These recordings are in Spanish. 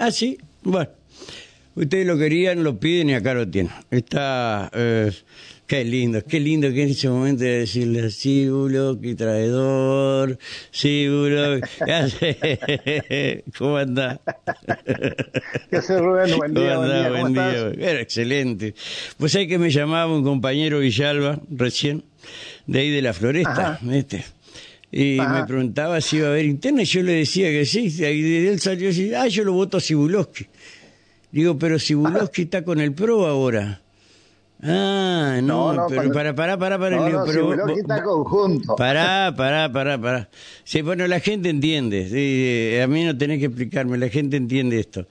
Ah, sí, bueno. Ustedes lo querían, lo piden y acá lo tienen. Está... Eh, Qué lindo, qué lindo que en ese momento de decirle, sí, qué traidor, sí, ¿Cómo anda? ¿Qué hace Rubén? Buen día, ¿Cómo, anda? buen día. Era excelente. Pues hay que me llamaba un compañero Villalba, recién, de ahí de la floresta, ¿viste? Y me preguntaba si iba a haber interna y yo le decía que sí. Y él salió así, ah, yo lo voto a Sibuloski. Digo, pero Sibuloski está con el PRO ahora. Ah, no, pero para, para, para, para. No, no, pero, si está conjunto. Pará, pará, pará, pará. Sí, bueno, la gente entiende. Sí, a mí no tenés que explicarme, la gente entiende esto.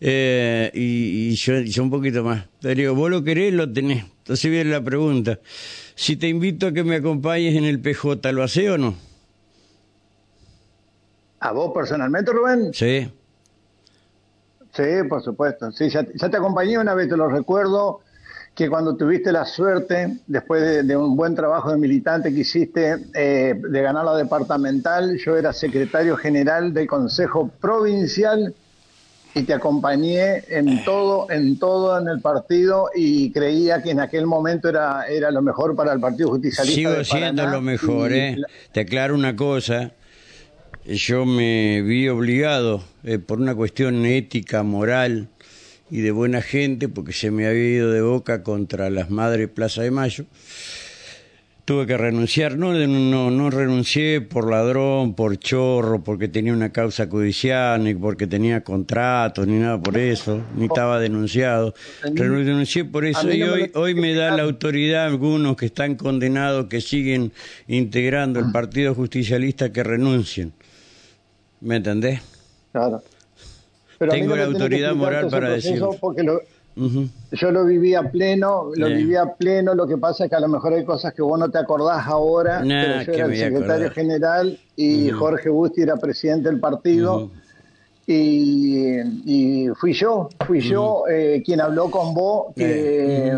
Eh, y, y yo, yo, un poquito más. Te digo, vos lo querés, lo tenés. Entonces viene la pregunta. Si te invito a que me acompañes en el PJ, ¿lo hace o no? ¿A vos personalmente, Rubén? Sí. Sí, por supuesto. Sí, ya, ya te acompañé una vez, te lo recuerdo que cuando tuviste la suerte, después de, de, un buen trabajo de militante que hiciste, eh, de ganar la departamental, yo era secretario general del Consejo Provincial y te acompañé en todo, en todo en el partido y creía que en aquel momento era, era lo mejor para el Partido Justicialista. Sigo de siendo lo mejor, ¿eh? la- Te aclaro una cosa. Yo me vi obligado, eh, por una cuestión ética, moral y de buena gente, porque se me había ido de boca contra las madres Plaza de Mayo. Tuve que renunciar, no, no, no renuncié por ladrón, por chorro, porque tenía una causa judicial, ni porque tenía contratos, ni nada por eso, ni estaba denunciado. Renuncié por eso y hoy, hoy me da la autoridad algunos que están condenados, que siguen integrando el Partido Justicialista, que renuncien. ¿Me entendés? Claro. Pero Tengo la autoridad moral para decirlo. Porque lo, Ujú. Yo lo viví a pleno, lo Sí. viví a pleno, lo que pasa es que a lo mejor hay cosas que vos no te acordás ahora, Nah, pero yo era el secretario general y Jorge Busti era presidente del partido y, y fui yo, fui yo eh, quien habló con vos que,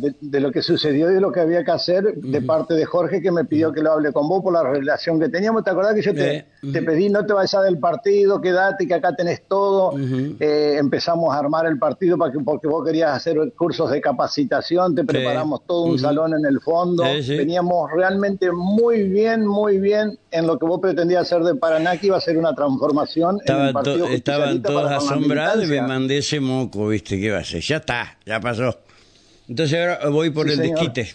de, de lo que sucedió y de lo que había que hacer de parte de Jorge que me pidió que lo hable con vos por la relación que teníamos. ¿Te acordás que yo te, Eh, te pedí no te vayas del partido, quédate que acá tenés todo? Eh, empezamos a armar el partido para que, porque vos querías hacer cursos de capacitación, te preparamos todo un salón en el fondo, Sí, veníamos realmente muy bien, muy bien en lo que vos pretendías hacer de Paraná, que iba a ser una transformación en el Estaban, partido to- estaban todos asombrados y me mandé ese moco, ¿viste? ¿Qué va a hacer? Ya está, ya pasó. Entonces ahora voy por Sí, el señor. desquite.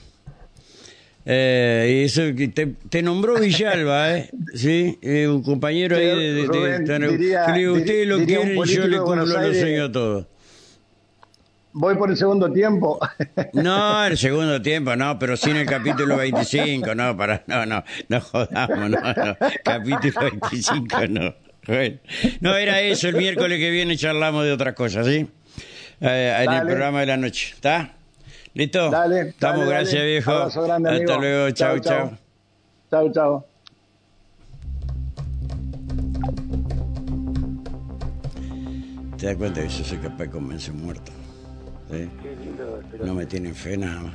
Eh, y eso que te, te nombró Villalba, ¿eh? Sí, eh, un compañero ahí de... de- Rubén, de- diría- digo, ustedes lo y yo le cumplo los Aires. sueños a todos. Voy por el segundo tiempo. No, el segundo tiempo, no, pero sí en el capítulo 25, no, para, no, no, no jodamos, no, no, capítulo 25, no. Bueno, no, era eso, el miércoles que viene charlamos de otras cosas, ¿sí? Eh, en el programa de la noche, ¿está? ¿Listo? Dale, Estamos, dale, gracias dale. viejo. Abrazo grande, Hasta amigo. luego, chau, Chau, chau. chau. chao, chao. ¿Te das cuenta que yo soy capaz de convencer un muerto? ¿Sí? No me tienen fe nada más.